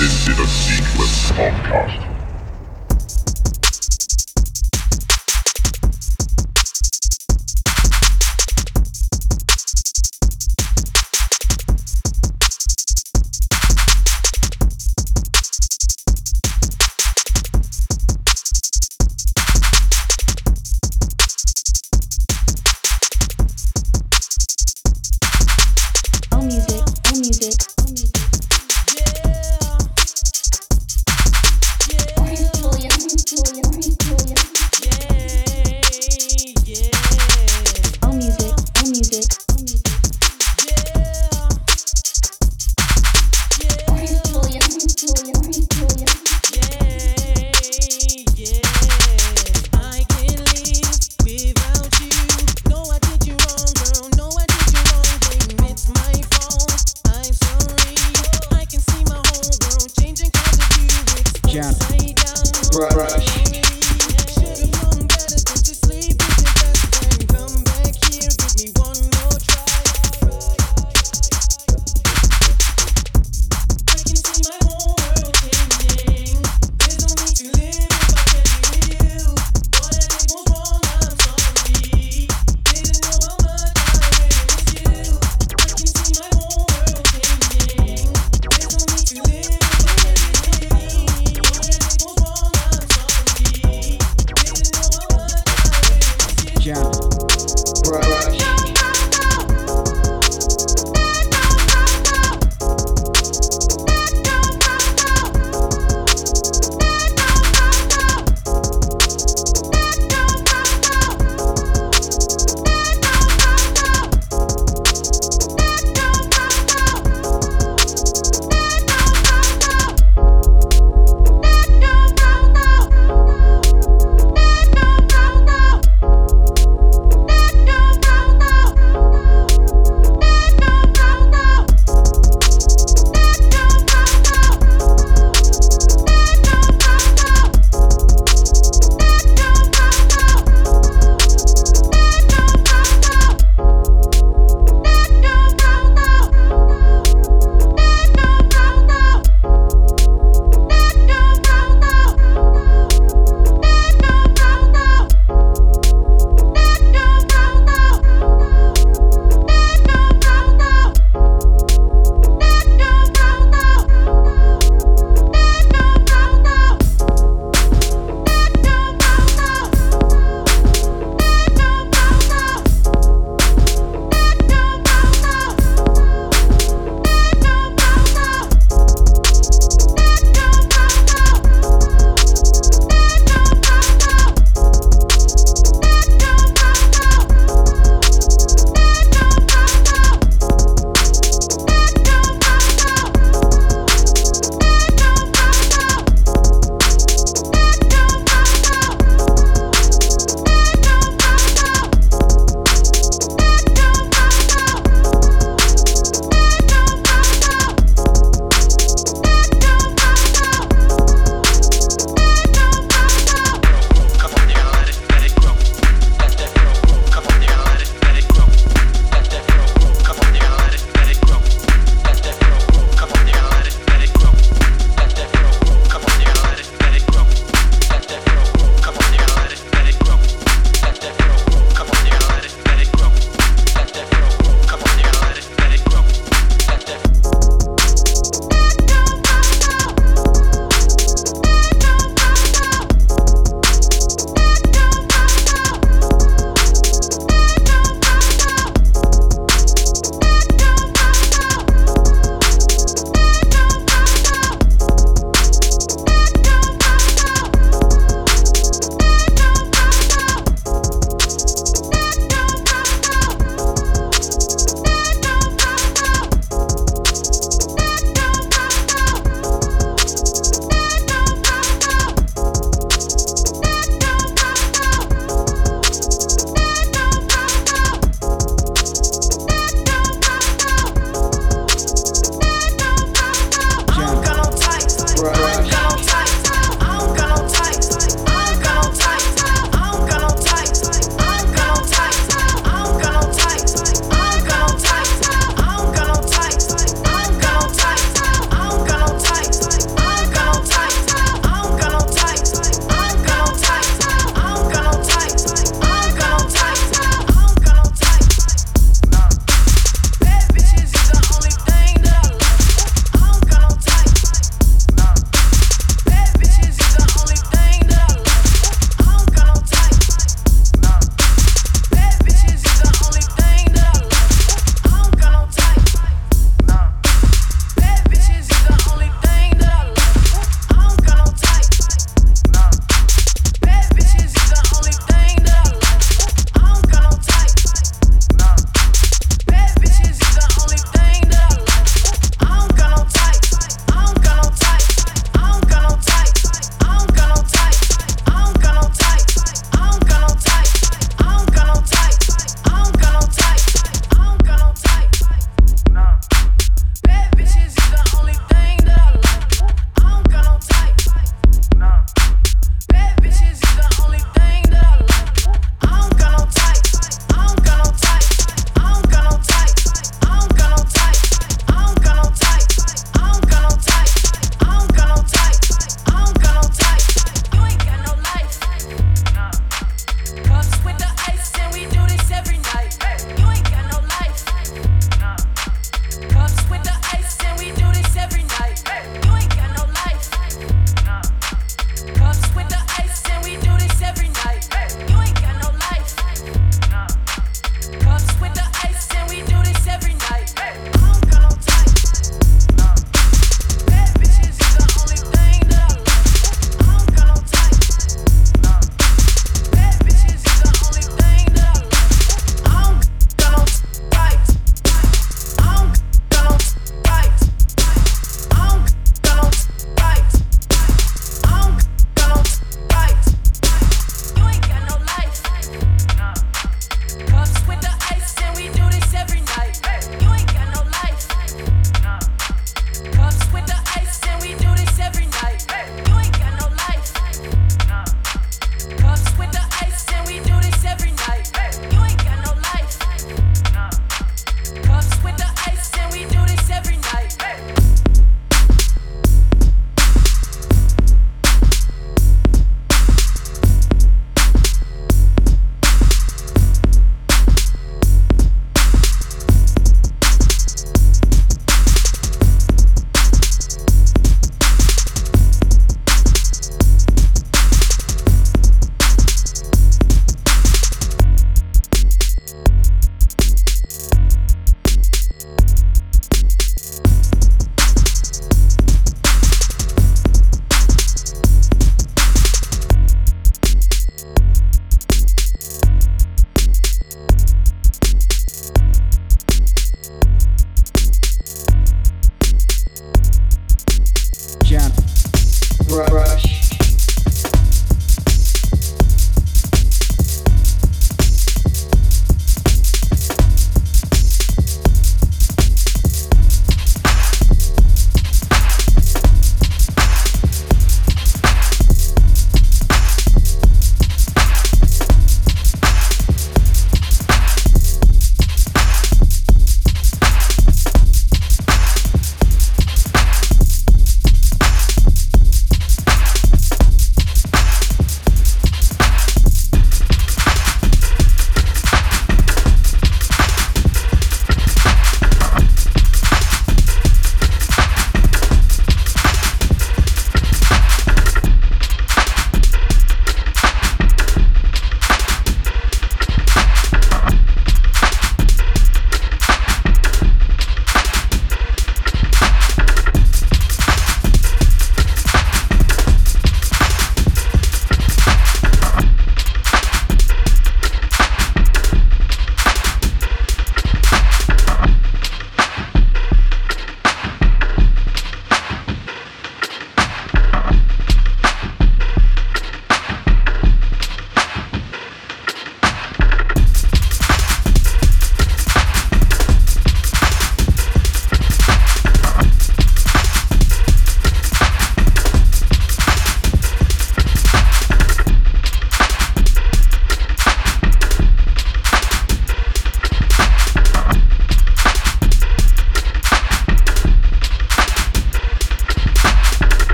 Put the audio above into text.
This is a Secret Podcast.